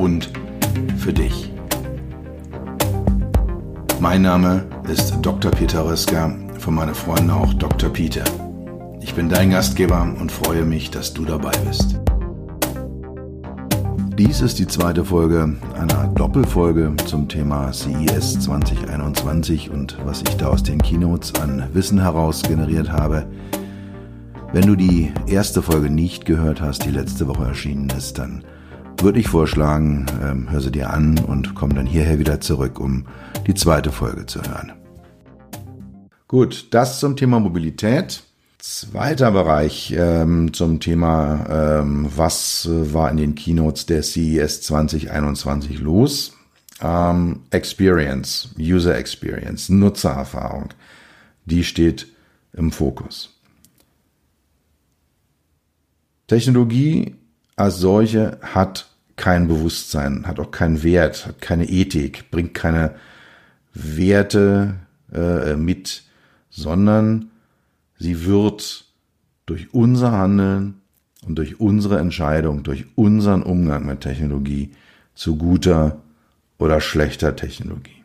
und für dich. Mein Name ist Dr. Peter Röska, von meinen Freunden auch Dr. Peter. Ich bin dein Gastgeber und freue mich, dass du dabei bist. Dies ist die zweite Folge einer Doppelfolge zum Thema CES 2021 und was ich da aus den Keynotes an Wissen heraus generiert habe. Wenn du die erste Folge nicht gehört hast, die letzte Woche erschienen ist, dann würde ich vorschlagen, ähm, hör sie dir an und komm dann hierher wieder zurück, um die zweite Folge zu hören. Gut, das zum Thema Mobilität. Zweiter Bereich ähm, zum Thema, ähm, was äh, war in den Keynotes der CES 2021 los? Ähm, Experience, User Experience, Nutzererfahrung, die steht im Fokus. Technologie als solche hat kein Bewusstsein, hat auch keinen Wert, hat keine Ethik, bringt keine Werte äh, mit, sondern Sie wird durch unser Handeln und durch unsere Entscheidung, durch unseren Umgang mit Technologie zu guter oder schlechter Technologie.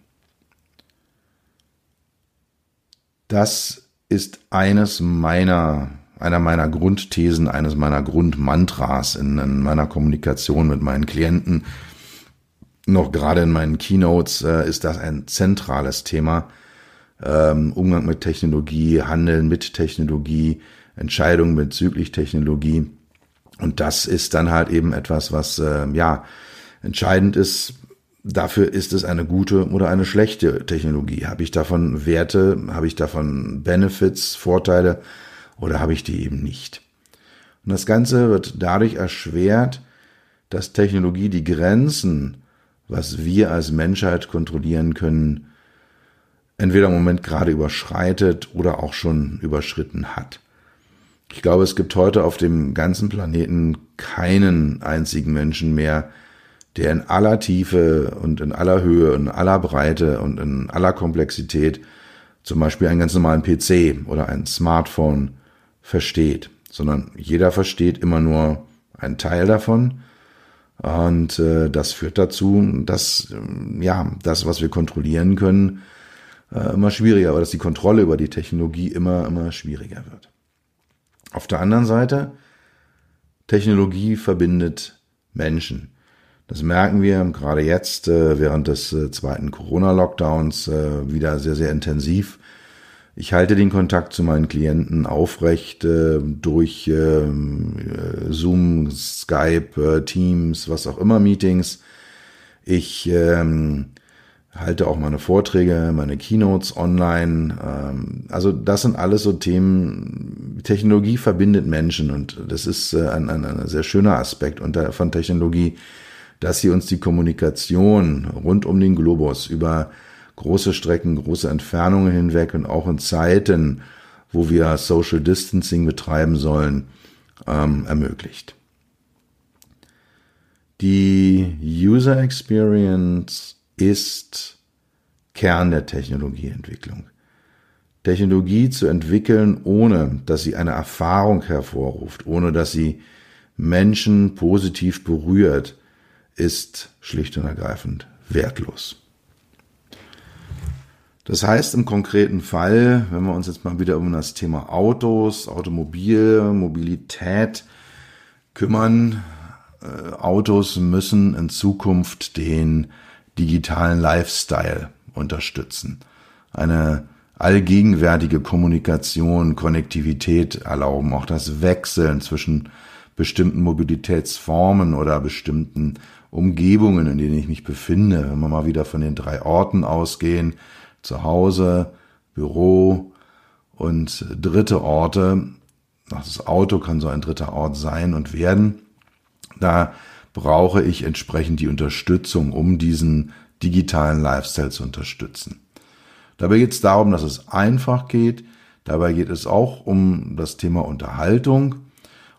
Das ist eines meiner, einer meiner Grundthesen, eines meiner Grundmantras in, in meiner Kommunikation mit meinen Klienten. Noch gerade in meinen Keynotes äh, ist das ein zentrales Thema, ähm, Umgang mit Technologie, Handeln mit Technologie, Entscheidungen bezüglich Technologie. Und das ist dann halt eben etwas, was äh, ja entscheidend ist. Dafür ist es eine gute oder eine schlechte Technologie. Habe ich davon Werte, habe ich davon Benefits, Vorteile oder habe ich die eben nicht? Und das Ganze wird dadurch erschwert, dass Technologie die Grenzen, was wir als Menschheit kontrollieren können, entweder im Moment gerade überschreitet oder auch schon überschritten hat. Ich glaube, es gibt heute auf dem ganzen Planeten keinen einzigen Menschen mehr, der in aller Tiefe und in aller Höhe, in aller Breite und in aller Komplexität zum Beispiel einen ganz normalen PC oder ein Smartphone versteht, sondern jeder versteht immer nur einen Teil davon. Und äh, das führt dazu, dass ja das, was wir kontrollieren können, äh, immer schwieriger, oder dass die Kontrolle über die Technologie immer, immer schwieriger wird. Auf der anderen Seite, Technologie verbindet Menschen. Das merken wir gerade jetzt äh, während des äh, zweiten Corona-Lockdowns äh, wieder sehr, sehr intensiv. Ich halte den Kontakt zu meinen Klienten aufrecht äh, durch äh, Zoom, Skype, Teams, was auch immer Meetings. Ich ähm, halte auch meine Vorträge, meine Keynotes online. Ähm, also das sind alles so Themen. Technologie verbindet Menschen und das ist äh, ein, ein, ein sehr schöner Aspekt von Technologie, dass sie uns die Kommunikation rund um den Globus über große Strecken, große Entfernungen hinweg und auch in Zeiten, wo wir Social Distancing betreiben sollen, ähm, ermöglicht. Die User Experience ist Kern der Technologieentwicklung. Technologie zu entwickeln, ohne dass sie eine Erfahrung hervorruft, ohne dass sie Menschen positiv berührt, ist schlicht und ergreifend wertlos. Das heißt im konkreten Fall, wenn wir uns jetzt mal wieder um das Thema Autos, Automobil, Mobilität kümmern, äh, Autos müssen in Zukunft den digitalen Lifestyle unterstützen. Eine allgegenwärtige Kommunikation, Konnektivität erlauben, auch das Wechseln zwischen bestimmten Mobilitätsformen oder bestimmten Umgebungen, in denen ich mich befinde. Wenn wir mal wieder von den drei Orten ausgehen, zu Hause, Büro und dritte Orte, das Auto kann so ein dritter Ort sein und werden, da brauche ich entsprechend die Unterstützung, um diesen digitalen Lifestyle zu unterstützen. Dabei geht es darum, dass es einfach geht. Dabei geht es auch um das Thema Unterhaltung.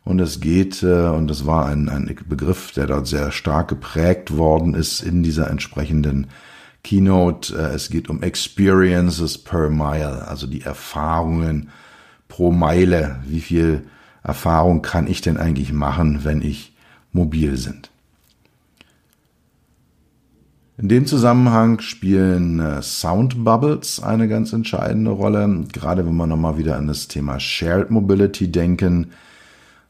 Und es geht, äh, und das war ein, ein Begriff, der dort sehr stark geprägt worden ist in dieser entsprechenden Keynote. Äh, es geht um Experiences per Mile, also die Erfahrungen pro Meile. Wie viel Erfahrung kann ich denn eigentlich machen, wenn ich mobil sind? In dem Zusammenhang spielen äh, Sound Bubbles eine ganz entscheidende Rolle, gerade wenn wir nochmal wieder an das Thema Shared Mobility denken.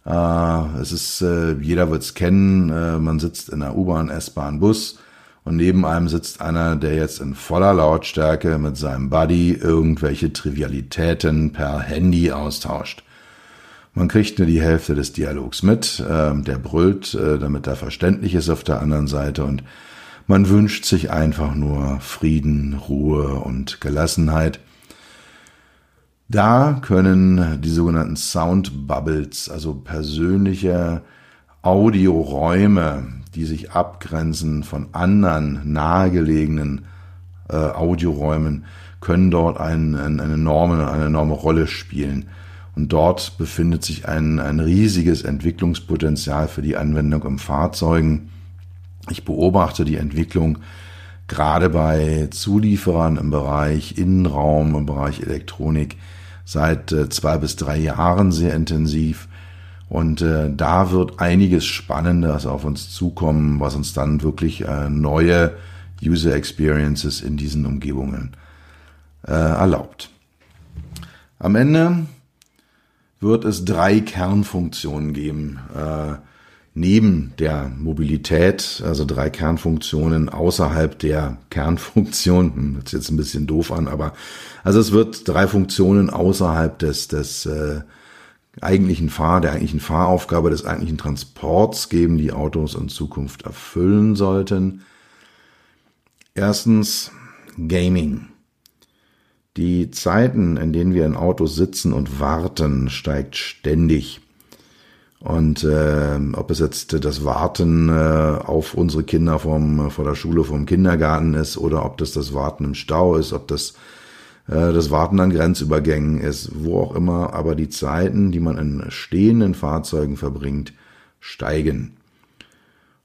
Äh, es ist, jeder wird es kennen, man sitzt in der U-Bahn, S-Bahn, Bus und neben einem sitzt einer, der jetzt in voller Lautstärke mit seinem Buddy irgendwelche Trivialitäten per Handy austauscht. Man kriegt nur die Hälfte des Dialogs mit, der brüllt, damit er verständlich ist auf der anderen Seite und man wünscht sich einfach nur Frieden, Ruhe und Gelassenheit. Da können die sogenannten Sound Bubbles, also persönliche Audioräume, die sich abgrenzen von anderen nahegelegenen äh, Audioräumen, können dort ein, ein, eine, enorme, eine enorme Rolle spielen. Und dort befindet sich ein, ein riesiges Entwicklungspotenzial für die Anwendung im Fahrzeugen. Ich beobachte die Entwicklung gerade bei Zulieferern im Bereich Innenraum, im Bereich Elektronik, seit äh, zwei bis drei Jahren sehr intensiv. Und äh, da wird einiges Spannendes auf uns zukommen, was uns dann wirklich äh, neue User Experiences in diesen Umgebungen äh, erlaubt. Am Ende wird es drei Kernfunktionen geben. Äh, neben der Mobilität, also drei Kernfunktionen außerhalb der Kernfunktion, hm, hört jetzt ein bisschen doof an, aber also es wird drei Funktionen außerhalb des, des äh, eigentlichen Fahr, der eigentlichen Fahraufgabe des eigentlichen Transports geben, die Autos in Zukunft erfüllen sollten. Erstens Gaming. Die Zeiten, in denen wir in Autos sitzen und warten, steigt ständig. Und äh, ob es jetzt das Warten äh, auf unsere Kinder vom, vor der Schule, vom Kindergarten ist oder ob das das Warten im Stau ist, ob das das Warten an Grenzübergängen ist, wo auch immer, aber die Zeiten, die man in stehenden Fahrzeugen verbringt, steigen.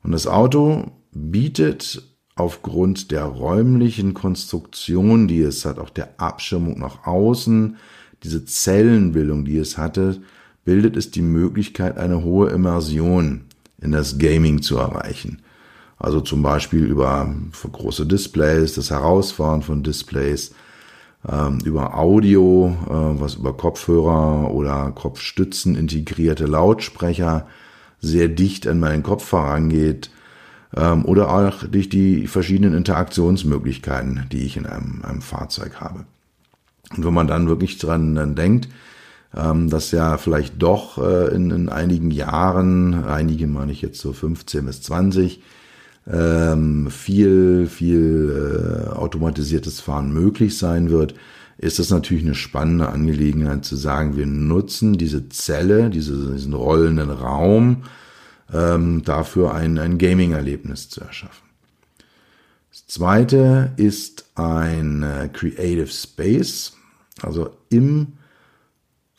Und das Auto bietet aufgrund der räumlichen Konstruktion, die es hat, auch der Abschirmung nach außen, diese Zellenbildung, die es hatte, bildet es die Möglichkeit, eine hohe Immersion in das Gaming zu erreichen. Also zum Beispiel über große Displays, das Herausfahren von Displays, ähm, über Audio, äh, was über Kopfhörer oder Kopfstützen integrierte Lautsprecher sehr dicht an meinen Kopf herangeht, ähm, oder auch durch die verschiedenen Interaktionsmöglichkeiten, die ich in einem, einem Fahrzeug habe. Und wenn man dann wirklich dran denkt, ähm, dass ja vielleicht doch äh, in, in einigen Jahren, einige meine ich jetzt so 15 bis 20, ähm, viel, viel äh, automatisiertes Fahren möglich sein wird, ist das natürlich eine spannende Angelegenheit zu sagen, wir nutzen diese Zelle, diese, diesen rollenden Raum, ähm, dafür ein, ein Gaming-Erlebnis zu erschaffen. Das zweite ist ein äh, Creative Space, also im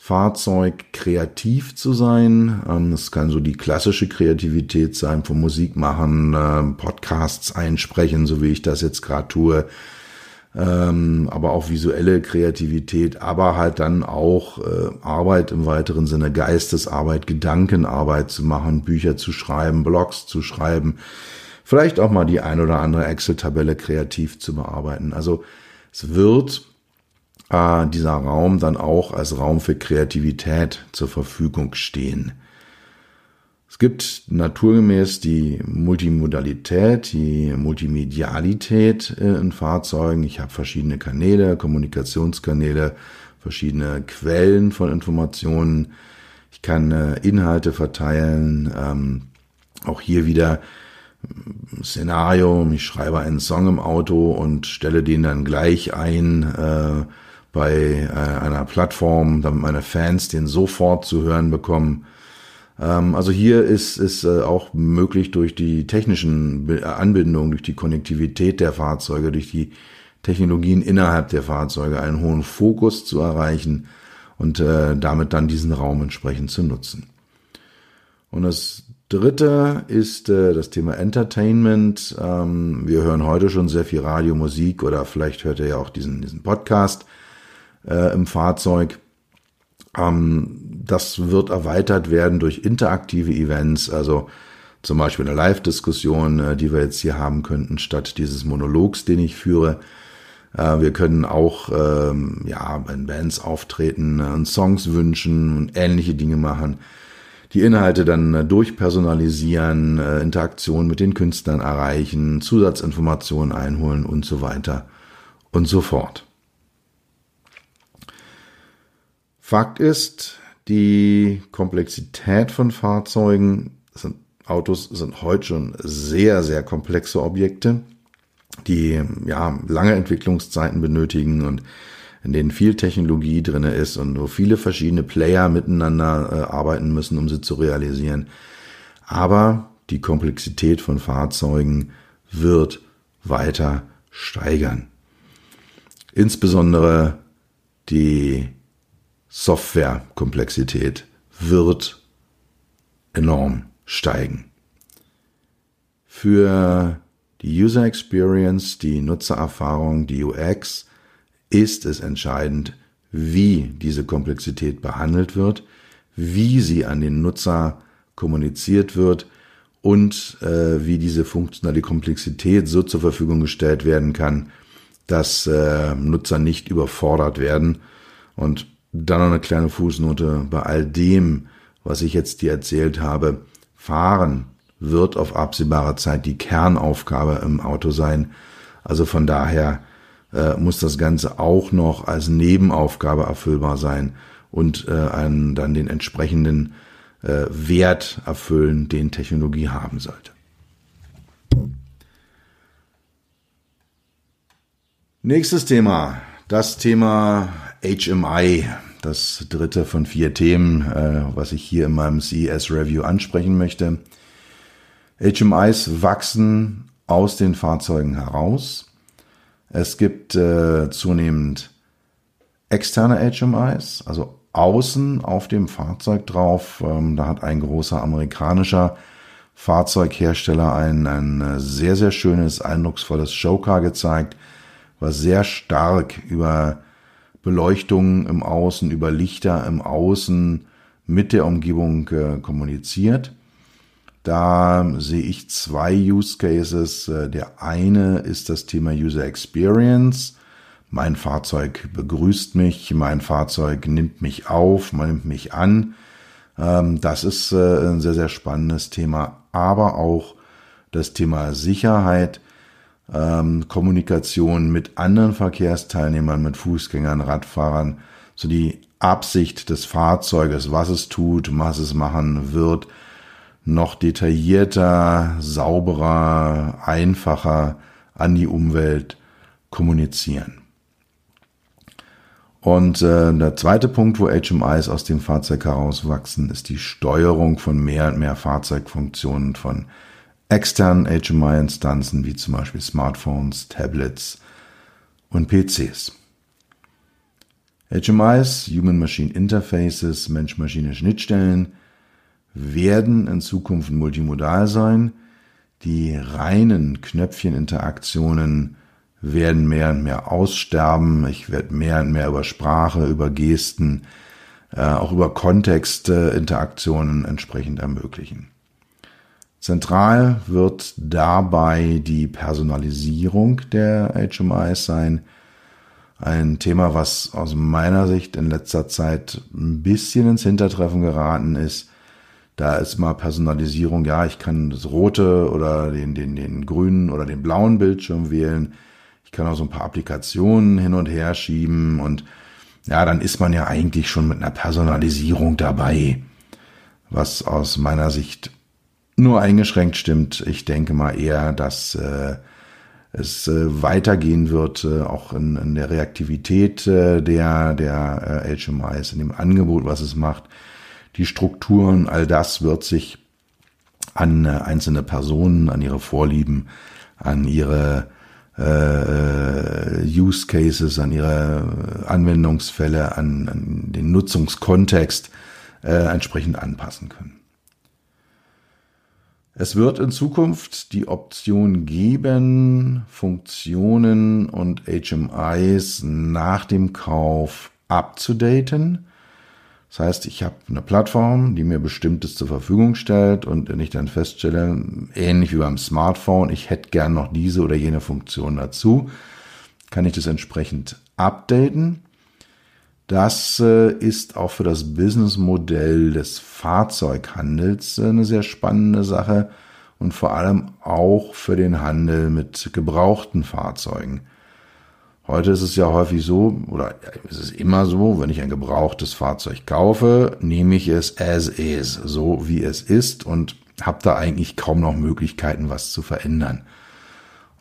Fahrzeug kreativ zu sein. Es ähm, kann so die klassische Kreativität sein, vom Musik machen, ähm, Podcasts einsprechen, so wie ich das jetzt gerade tue. Ähm, aber auch visuelle Kreativität, aber halt dann auch äh, Arbeit im weiteren Sinne, Geistesarbeit, Gedankenarbeit zu machen, Bücher zu schreiben, Blogs zu schreiben, vielleicht auch mal die ein oder andere Excel-Tabelle kreativ zu bearbeiten. Also es wird äh, dieser Raum dann auch als Raum für Kreativität zur Verfügung stehen. Es gibt naturgemäß die Multimodalität, die Multimedialität äh, in Fahrzeugen. Ich habe verschiedene Kanäle, Kommunikationskanäle, verschiedene Quellen von Informationen. Ich kann äh, Inhalte verteilen. Ähm, auch hier wieder Szenario. Ich schreibe einen Song im Auto und stelle den dann gleich ein äh, bei äh, einer Plattform, damit meine Fans den sofort zu hören bekommen. Ähm, also hier ist es äh, auch möglich durch die technischen Anbindungen, durch die Konnektivität der Fahrzeuge, durch die Technologien innerhalb der Fahrzeuge einen hohen Fokus zu erreichen und äh, damit dann diesen Raum entsprechend zu nutzen. Und das dritte ist äh, das Thema Entertainment. Ähm, wir hören heute schon sehr viel Radio, Musik oder vielleicht hört ihr ja auch diesen, diesen Podcast äh, im Fahrzeug. Ähm, das wird erweitert werden durch interaktive Events, also zum Beispiel eine Live-Diskussion, äh, die wir jetzt hier haben könnten, statt dieses Monologs, den ich führe. Äh, wir können auch ähm, ja, in Bands auftreten äh, und Songs wünschen und ähnliche Dinge machen. Die Inhalte dann äh, durchpersonalisieren, äh, Interaktion mit den Künstlern erreichen, Zusatzinformationen einholen und so weiter und so fort. Fakt ist, die Komplexität von Fahrzeugen sind, Autos sind heute schon sehr, sehr komplexe Objekte, die ja lange Entwicklungszeiten benötigen und in denen viel Technologie drinne ist und wo viele verschiedene Player miteinander äh, arbeiten müssen, um sie zu realisieren. Aber die Komplexität von Fahrzeugen wird weiter steigern. Insbesondere die Softwarekomplexität wird enorm steigen. Für die User Experience, die Nutzererfahrung, die UX ist es entscheidend, wie diese Komplexität behandelt wird, wie sie an den Nutzer kommuniziert wird und äh, wie diese funktionale Komplexität so zur Verfügung gestellt werden kann, dass äh, Nutzer nicht überfordert werden. Und dann noch eine kleine Fußnote. Bei all dem, was ich jetzt dir erzählt habe, fahren wird auf absehbare Zeit die Kernaufgabe im Auto sein. Also von daher äh, muss das Ganze auch noch als Nebenaufgabe erfüllbar sein und äh, einen, dann den entsprechenden äh, Wert erfüllen, den Technologie haben sollte. Nächstes Thema, das Thema HMI, das dritte von vier Themen, äh, was ich hier in meinem CES Review ansprechen möchte. HMIs wachsen aus den Fahrzeugen heraus. Es gibt äh, zunehmend externe HMIs, also außen auf dem Fahrzeug drauf. Ähm, da hat ein großer amerikanischer Fahrzeughersteller ein, ein äh, sehr, sehr schönes, eindrucksvolles Showcar gezeigt, was sehr stark über Beleuchtung im Außen, über Lichter im Außen mit der Umgebung äh, kommuniziert. Da sehe ich zwei Use Cases. Äh, der eine ist das Thema User Experience. Mein Fahrzeug begrüßt mich, mein Fahrzeug nimmt mich auf, man nimmt mich an. Ähm, das ist äh, ein sehr, sehr spannendes Thema. Aber auch das Thema Sicherheit ähm, Kommunikation mit anderen Verkehrsteilnehmern, mit Fußgängern, Radfahrern, so die Absicht des Fahrzeuges, was es tut, was es machen wird, noch detaillierter, sauberer, einfacher an die Umwelt kommunizieren. Und äh, der zweite Punkt, wo HMIs aus dem Fahrzeug herauswachsen, ist die Steuerung von mehr und mehr Fahrzeugfunktionen von externen HMI-Instanzen wie zum Beispiel Smartphones, Tablets und PCs. HMIs, Human-Machine Interfaces, Mensch-Maschine-Schnittstellen, werden in Zukunft multimodal sein. Die reinen Knöpfcheninteraktionen werden mehr und mehr aussterben. Ich werde mehr und mehr über Sprache, über Gesten, äh, auch über Kontextinteraktionen entsprechend ermöglichen. Zentral wird dabei die Personalisierung der HMIs sein. Ein Thema, was aus meiner Sicht in letzter Zeit ein bisschen ins Hintertreffen geraten ist. Da ist mal Personalisierung, ja, ich kann das rote oder den, den, den grünen oder den blauen Bildschirm wählen. Ich kann auch so ein paar Applikationen hin und her schieben und ja, dann ist man ja eigentlich schon mit einer Personalisierung dabei, was aus meiner Sicht nur eingeschränkt stimmt. Ich denke mal eher, dass äh, es äh, weitergehen wird, äh, auch in, in der Reaktivität äh, der, der äh, HMIs, in dem Angebot, was es macht. die Strukturen, all das wird sich an äh, einzelne Personen, an ihre Vorlieben, an ihre äh, Use Cases, an ihre Anwendungsfälle, an, an den Nutzungskontext äh, entsprechend anpassen können. Es wird in Zukunft die Option geben, Funktionen und HMIs nach dem Kauf abzudaten. Das heißt, ich habe eine Plattform, die mir bestimmtes zur Verfügung stellt und wenn ich dann feststelle, ähnlich wie beim Smartphone, ich hätte gern noch diese oder jene Funktion dazu, kann ich das entsprechend updaten. Das äh, ist auch für das Businessmodell des Fahrzeughandels äh, eine sehr spannende Sache und vor allem auch für den Handel mit gebrauchten Fahrzeugen. Heute ist es ja häufig so, oder ist es immer so, wenn ich ein gebrauchtes Fahrzeug kaufe, nehme ich es as is, so wie es ist und habe da eigentlich kaum noch Möglichkeiten, was zu verändern.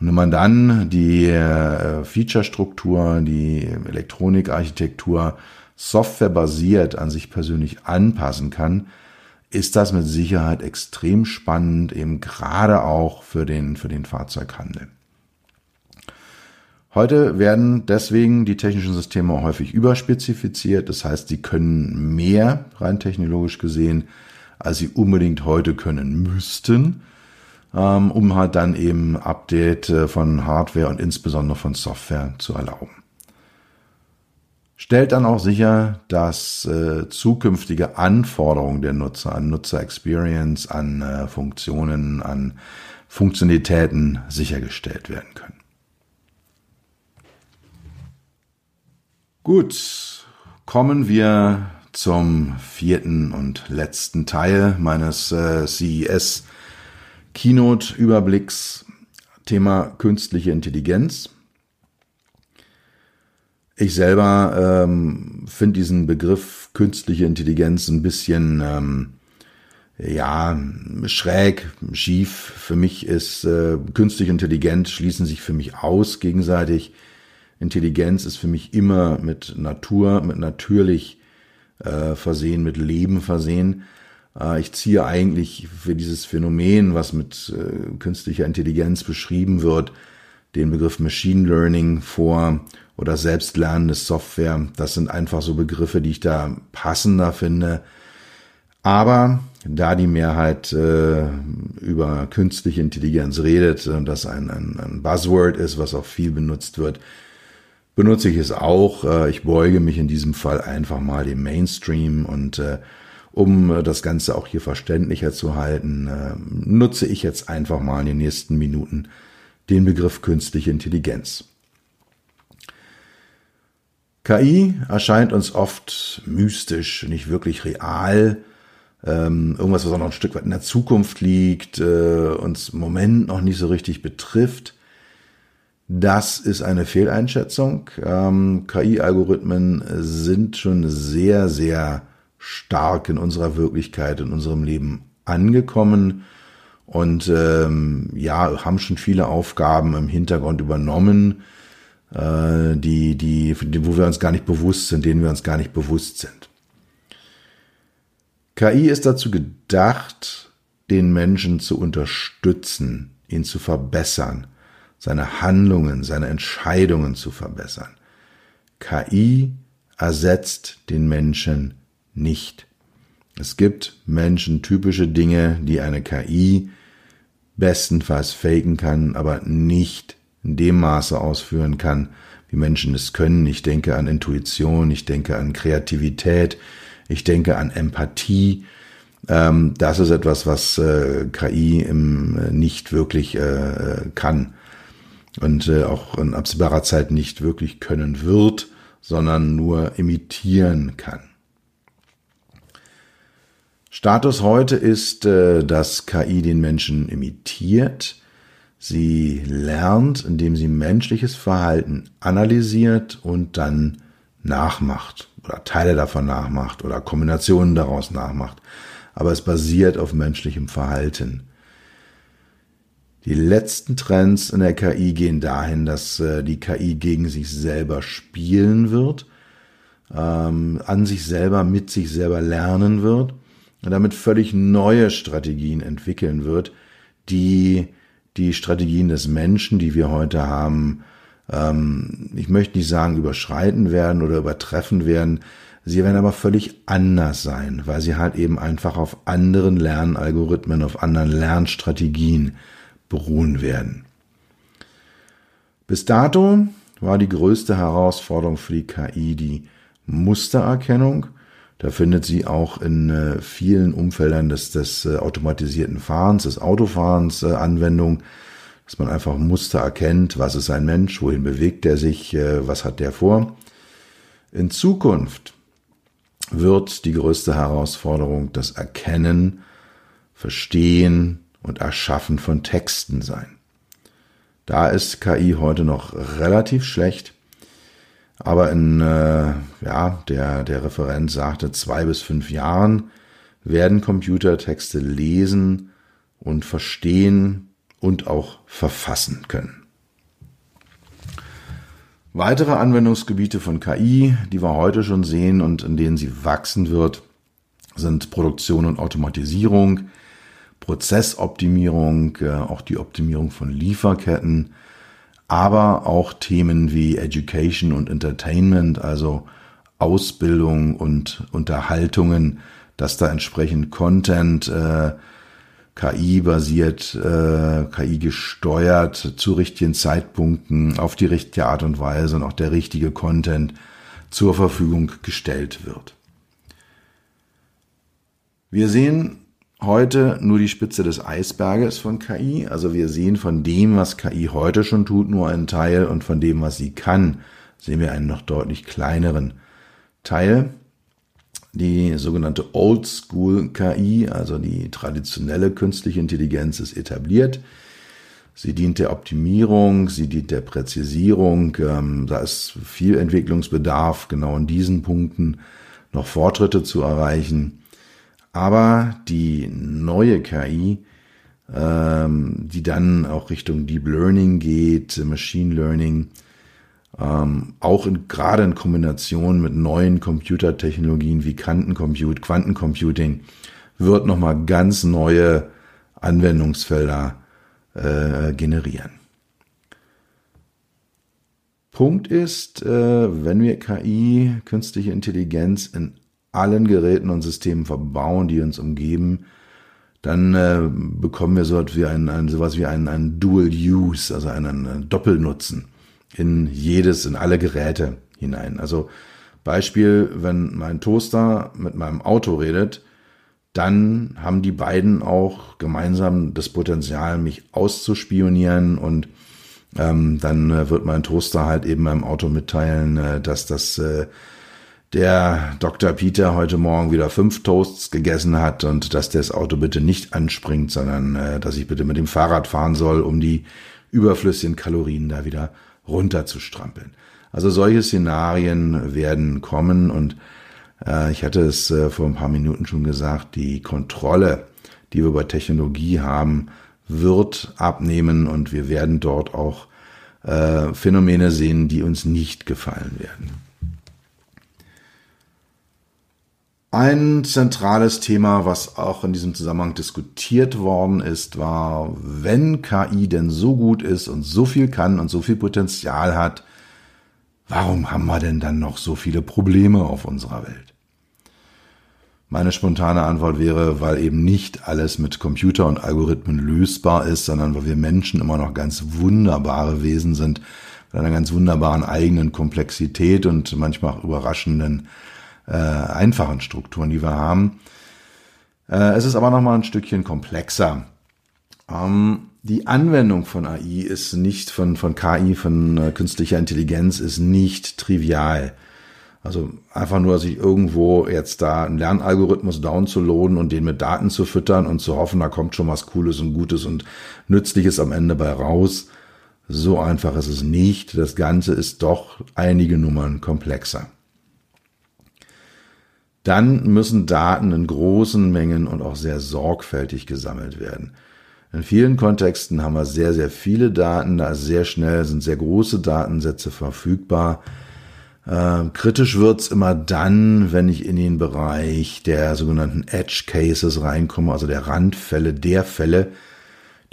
Und wenn man dann die äh, Feature-Struktur, die Elektronikarchitektur softwarebasiert an sich persönlich anpassen kann, ist das mit Sicherheit extrem spannend, eben gerade auch für den, für den Fahrzeughandel. Heute werden deswegen die technischen Systeme häufig überspezifiziert. Das heißt, sie können mehr, rein technologisch gesehen, als sie unbedingt heute können müssten. Ähm, um halt dann eben Update äh, von Hardware und insbesondere von Software zu erlauben. Stellt dann auch sicher, dass äh, zukünftige Anforderungen der Nutzer an Nutzer-Experience, an äh, Funktionen, an Funktionalitäten sichergestellt werden können. Gut, kommen wir zum vierten und letzten Teil meines äh, CES Keynote-Überblicks Thema künstliche Intelligenz. Ich selber ähm, finde diesen Begriff künstliche Intelligenz ein bisschen ähm, ja schräg, schief. Für mich ist äh, künstliche Intelligenz schließen sich für mich aus gegenseitig. Intelligenz ist für mich immer mit Natur, mit natürlich äh, versehen, mit Leben versehen. Äh, ich ziehe eigentlich für dieses Phänomen, was mit äh, künstlicher Intelligenz beschrieben wird, den Begriff Machine Learning vor oder selbstlernende Software. Das sind einfach so Begriffe, die ich da passender finde. Aber da die Mehrheit äh, über künstliche Intelligenz redet und das ein, ein, ein Buzzword ist, was auch viel benutzt wird, benutze ich es auch. Äh, ich beuge mich in diesem Fall einfach mal dem Mainstream und äh, um äh, das Ganze auch hier verständlicher zu halten, äh, nutze ich jetzt einfach mal in den nächsten Minuten den Begriff künstliche Intelligenz. KI erscheint uns oft mystisch, nicht wirklich real, ähm, irgendwas, was auch noch ein Stück weit in der Zukunft liegt, äh, uns im Moment noch nicht so richtig betrifft. Das ist eine Fehleinschätzung. Ähm, KI-Algorithmen sind schon sehr, sehr stark in unserer Wirklichkeit, in unserem Leben angekommen und ähm, ja, haben schon viele Aufgaben im Hintergrund übernommen, äh, die, die, wo wir uns gar nicht bewusst sind, denen wir uns gar nicht bewusst sind. KI ist dazu gedacht, den Menschen zu unterstützen, ihn zu verbessern, seine Handlungen, seine Entscheidungen zu verbessern. KI ersetzt den Menschen nicht. Es gibt menschentypische Dinge, die eine KI bestenfalls faken kann, aber nicht in dem Maße ausführen kann, wie Menschen es können. Ich denke an Intuition, ich denke an Kreativität, ich denke an Empathie. Ähm, das ist etwas, was äh, KI nicht wirklich äh, kann und äh, auch in absehbarer Zeit nicht wirklich können wird, sondern nur imitieren kann. Status heute ist, äh, dass KI den Menschen imitiert. Sie lernt, indem sie menschliches Verhalten analysiert und dann nachmacht oder Teile davon nachmacht oder Kombinationen daraus nachmacht. Aber es basiert auf menschlichem Verhalten. Die letzten Trends in der KI gehen dahin, dass äh, die KI gegen sich selber spielen wird, ähm, an sich selber, mit sich selber lernen wird damit völlig neue Strategien entwickeln wird, die die Strategien des Menschen, die wir heute haben, ähm, ich möchte nicht sagen überschreiten werden oder übertreffen werden, sie werden aber völlig anders sein, weil sie halt eben einfach auf anderen Lernalgorithmen, auf anderen Lernstrategien beruhen werden. Bis dato war die größte Herausforderung für die KI die Mustererkennung. Da findet sie auch in äh, vielen Umfeldern des, des äh, automatisierten Fahrens, des Autofahrens äh, Anwendung, dass man einfach Muster erkennt, was ist ein Mensch, wohin bewegt er sich, äh, was hat der vor. In Zukunft wird die größte Herausforderung das Erkennen, Verstehen und Erschaffen von Texten sein. Da ist KI heute noch relativ schlecht, aber in äh, ja, der, der Referent sagte, zwei bis fünf Jahren werden Computer Texte lesen und verstehen und auch verfassen können. Weitere Anwendungsgebiete von KI, die wir heute schon sehen und in denen sie wachsen wird, sind Produktion und Automatisierung, Prozessoptimierung, äh, auch die Optimierung von Lieferketten, aber auch Themen wie Education und Entertainment, also Ausbildung und Unterhaltungen, dass da entsprechend Content äh, KI-basiert, äh, KI-gesteuert zu richtigen Zeitpunkten auf die richtige Art und Weise und auch der richtige Content zur Verfügung gestellt wird. Wir sehen heute nur die Spitze des Eisberges von KI. Also wir sehen von dem, was KI heute schon tut, nur einen Teil und von dem, was sie kann, sehen wir einen noch deutlich kleineren Teil. Die sogenannte Old School KI, also die traditionelle künstliche Intelligenz, ist etabliert. Sie dient der Optimierung, sie dient der Präzisierung. Ähm, da ist viel Entwicklungsbedarf, genau in diesen Punkten noch Fortschritte zu erreichen. Aber die neue KI, ähm, die dann auch Richtung Deep Learning geht, Machine Learning, ähm, auch in, gerade in Kombination mit neuen Computertechnologien wie Quantencompute, Quantencomputing, wird nochmal ganz neue Anwendungsfelder äh, generieren. Punkt ist, äh, wenn wir KI, künstliche Intelligenz in allen Geräten und Systemen verbauen, die uns umgeben, dann äh, bekommen wir sowas wie ein, ein sowas wie ein, ein Dual Use, also einen, einen Doppelnutzen in jedes, in alle Geräte hinein. Also Beispiel, wenn mein Toaster mit meinem Auto redet, dann haben die beiden auch gemeinsam das Potenzial, mich auszuspionieren und ähm, dann äh, wird mein Toaster halt eben meinem Auto mitteilen, äh, dass das äh, der Dr. Peter heute Morgen wieder fünf Toasts gegessen hat und dass das Auto bitte nicht anspringt, sondern äh, dass ich bitte mit dem Fahrrad fahren soll, um die überflüssigen Kalorien da wieder runterzustrampeln. Also solche Szenarien werden kommen und äh, ich hatte es äh, vor ein paar Minuten schon gesagt, die Kontrolle, die wir über Technologie haben, wird abnehmen und wir werden dort auch äh, Phänomene sehen, die uns nicht gefallen werden. Ein zentrales Thema, was auch in diesem Zusammenhang diskutiert worden ist, war, wenn KI denn so gut ist und so viel kann und so viel Potenzial hat, warum haben wir denn dann noch so viele Probleme auf unserer Welt? Meine spontane Antwort wäre, weil eben nicht alles mit Computer und Algorithmen lösbar ist, sondern weil wir Menschen immer noch ganz wunderbare Wesen sind, mit einer ganz wunderbaren eigenen Komplexität und manchmal auch überraschenden äh, einfachen Strukturen, die wir haben. Äh, es ist aber noch mal ein Stückchen komplexer. Ähm, die Anwendung von AI ist nicht von, von KI, von äh, künstlicher Intelligenz, ist nicht trivial. Also einfach nur sich irgendwo jetzt da einen Lernalgorithmus downzuladen und den mit Daten zu füttern und zu hoffen, da kommt schon was Cooles und Gutes und Nützliches am Ende bei raus. So einfach ist es nicht. Das Ganze ist doch einige Nummern komplexer dann müssen Daten in großen Mengen und auch sehr sorgfältig gesammelt werden. In vielen Kontexten haben wir sehr, sehr viele Daten, da ist sehr schnell sind sehr große Datensätze verfügbar. Äh, Äh, kritisch wird's immer dann, wenn ich in den Bereich der sogenannten Edge Cases reinkomme, also der Randfälle, der Fälle,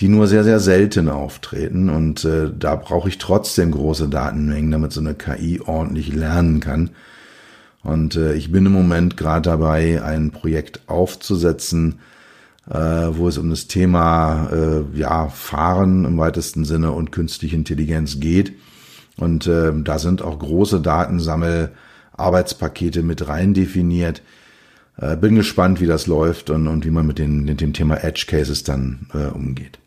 die nur sehr, sehr selten auftreten. Und äh, da brauche ich trotzdem große Datenmengen, damit so eine KI ordentlich lernen kann. Und äh, ich bin im Moment gerade dabei, ein Projekt aufzusetzen, äh, wo es um das Thema äh, ja, Fahren im weitesten Sinne und künstliche Intelligenz geht. Und äh, da sind auch große Datensammel-Arbeitspakete mit rein definiert. Äh, bin gespannt, wie das läuft und, und wie man mit, den, mit dem Thema Edge Cases dann äh, umgeht.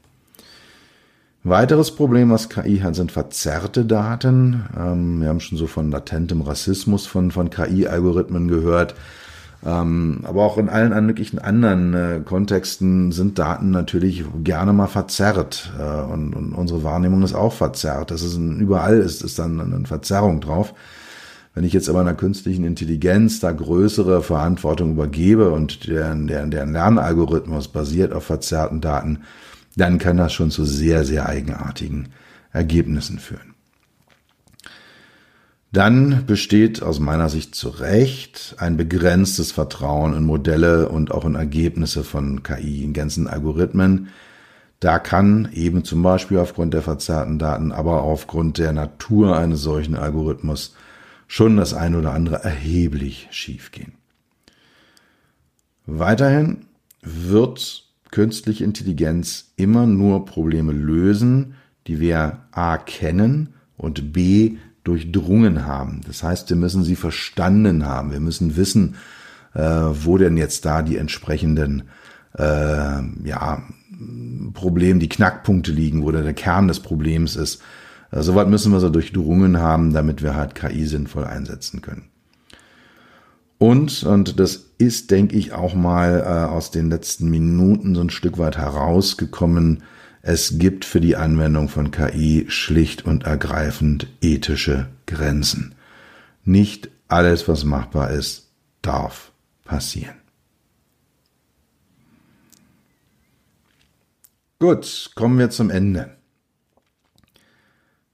Weiteres Problem, was KI hat, sind verzerrte Daten. Ähm, wir haben schon so von latentem Rassismus von, von KI-Algorithmen gehört. Ähm, aber auch in allen möglichen anderen äh, Kontexten sind Daten natürlich gerne mal verzerrt. Äh, und, und, unsere Wahrnehmung ist auch verzerrt. Das ist ein, überall ist, ist dann eine Verzerrung drauf. Wenn ich jetzt aber einer künstlichen Intelligenz da größere Verantwortung übergebe und deren, deren, deren Lernalgorithmus basiert auf verzerrten Daten, dann kann das schon zu sehr, sehr eigenartigen Ergebnissen führen. Dann besteht aus meiner Sicht zu Recht ein begrenztes Vertrauen in Modelle und auch in Ergebnisse von KI, in ganzen Algorithmen. Da kann eben zum Beispiel aufgrund der verzerrten Daten, aber aufgrund der Natur eines solchen Algorithmus schon das ein oder andere erheblich schiefgehen. Weiterhin wird künstliche Intelligenz immer nur Probleme lösen, die wir a kennen und b durchdrungen haben. Das heißt, wir müssen sie verstanden haben. Wir müssen wissen, äh, wo denn jetzt da die entsprechenden äh, ja, Problem, die Knackpunkte liegen, wo der Kern des Problems ist. Äh, Soweit müssen wir so durchdrungen haben, damit wir halt KI sinnvoll einsetzen können. Und, und das ist, denke ich, auch mal äh, aus den letzten Minuten so ein Stück weit herausgekommen, es gibt für die Anwendung von KI schlicht und ergreifend ethische Grenzen. Nicht alles, was machbar ist, darf passieren. Gut, kommen wir zum Ende.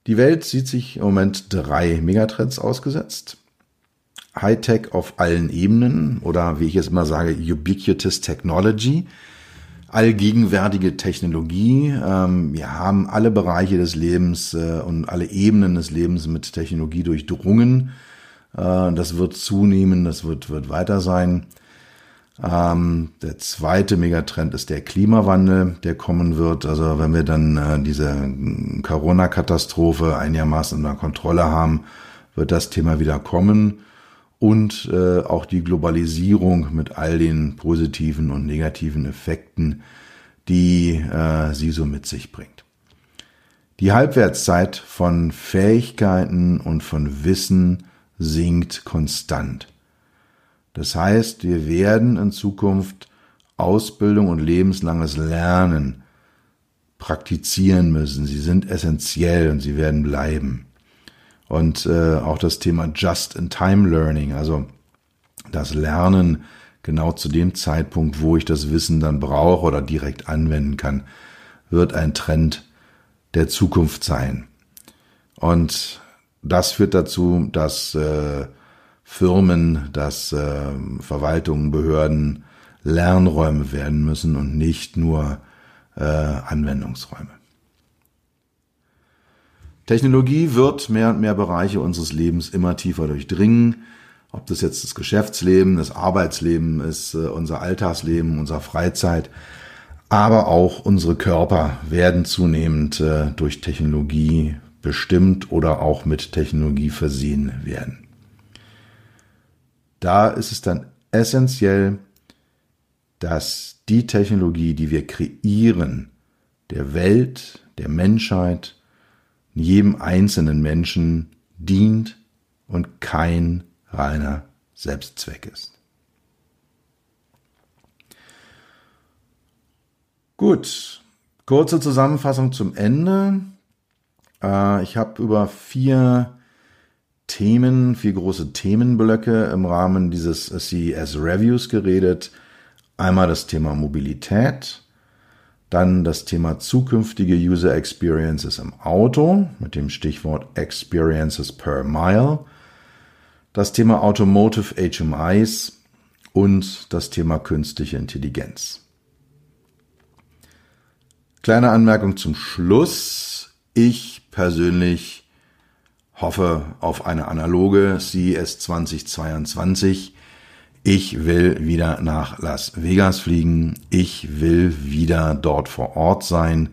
Die Welt sieht sich im Moment drei Megatrends ausgesetzt. Hightech auf allen Ebenen oder wie ich es immer sage, ubiquitous technology, allgegenwärtige Technologie. Ähm, wir haben alle Bereiche des Lebens äh, und alle Ebenen des Lebens mit Technologie durchdrungen. Äh, das wird zunehmen, das wird, wird weiter sein. Ähm, der zweite Megatrend ist der Klimawandel, der kommen wird. Also wenn wir dann äh, diese Corona-Katastrophe einigermaßen unter Kontrolle haben, wird das Thema wieder kommen und äh, auch die Globalisierung mit all den positiven und negativen Effekten, die äh, sie so mit sich bringt. Die Halbwertszeit von Fähigkeiten und von Wissen sinkt konstant. Das heißt, wir werden in Zukunft Ausbildung und lebenslanges Lernen praktizieren müssen. Sie sind essentiell und sie werden bleiben und äh, auch das Thema Just-in-Time-Learning, also das Lernen genau zu dem Zeitpunkt, wo ich das Wissen dann brauche oder direkt anwenden kann, wird ein Trend der Zukunft sein. Und das führt dazu, dass äh, Firmen, dass äh, Verwaltungen, Behörden Lernräume werden müssen und nicht nur äh, Anwendungsräume. Technologie wird mehr und mehr Bereiche unseres Lebens immer tiefer durchdringen. Ob das jetzt das Geschäftsleben, das Arbeitsleben ist, äh, unser Alltagsleben, unser Freizeit, aber auch unsere Körper werden zunehmend äh, durch Technologie bestimmt oder auch mit Technologie versehen werden. Da ist es dann essentiell, dass die Technologie, die wir kreieren, der Welt, der Menschheit, jedem einzelnen Menschen dient und kein reiner Selbstzweck ist. Gut, kurze Zusammenfassung zum Ende. Äh, ich habe über vier Themen, vier große Themenblöcke im Rahmen dieses CES Reviews geredet. Einmal das Thema Mobilität, dann das Thema zukünftige User Experiences im Auto mit dem Stichwort Experiences per Mile. das Thema Automotive HMIs und das Thema künstliche Intelligenz. Kleine Anmerkung zum Schluss. Ich persönlich hoffe auf eine analoge CES 2022. Ich will wieder nach Las Vegas fliegen. Ich will wieder dort vor Ort sein.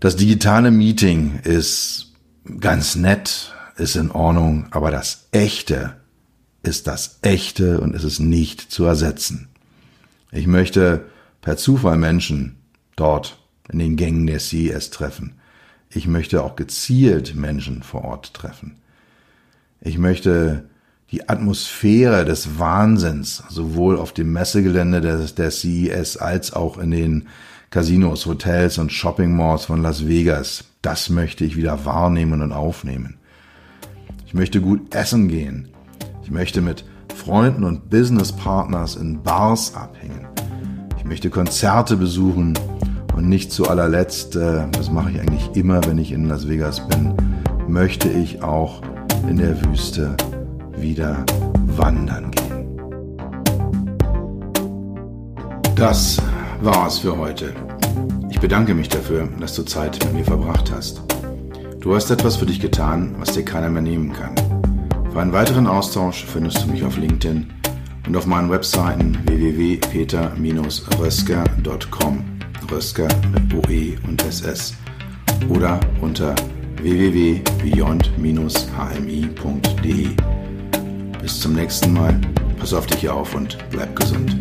Das digitale Meeting ist ganz nett, ist in Ordnung, aber das echte ist das echte und es ist nicht zu ersetzen. Ich möchte per Zufall Menschen dort in den Gängen der CES treffen. Ich möchte auch gezielt Menschen vor Ort treffen. Ich möchte die Atmosphäre des Wahnsinns sowohl auf dem Messegelände der, der CES als auch in den Casinos, Hotels und Shopping Malls von Las Vegas, das möchte ich wieder wahrnehmen und aufnehmen. Ich möchte gut essen gehen. Ich möchte mit Freunden und Businesspartners in Bars abhängen. Ich möchte Konzerte besuchen und nicht zu allerletzt, äh, das mache ich eigentlich immer, wenn ich in Las Vegas bin, möchte ich auch in der Wüste wieder wandern gehen. Das war's für heute. Ich bedanke mich dafür, dass du Zeit mit mir verbracht hast. Du hast etwas für dich getan, was dir keiner mehr nehmen kann. Für einen weiteren Austausch findest du mich auf LinkedIn und auf meinen Webseiten www.peter-rösker.com Rösker mit OE und SS oder unter www.beyond-hmi.de. Bis zum nächsten Mal. Pass auf dich auf und bleib gesund.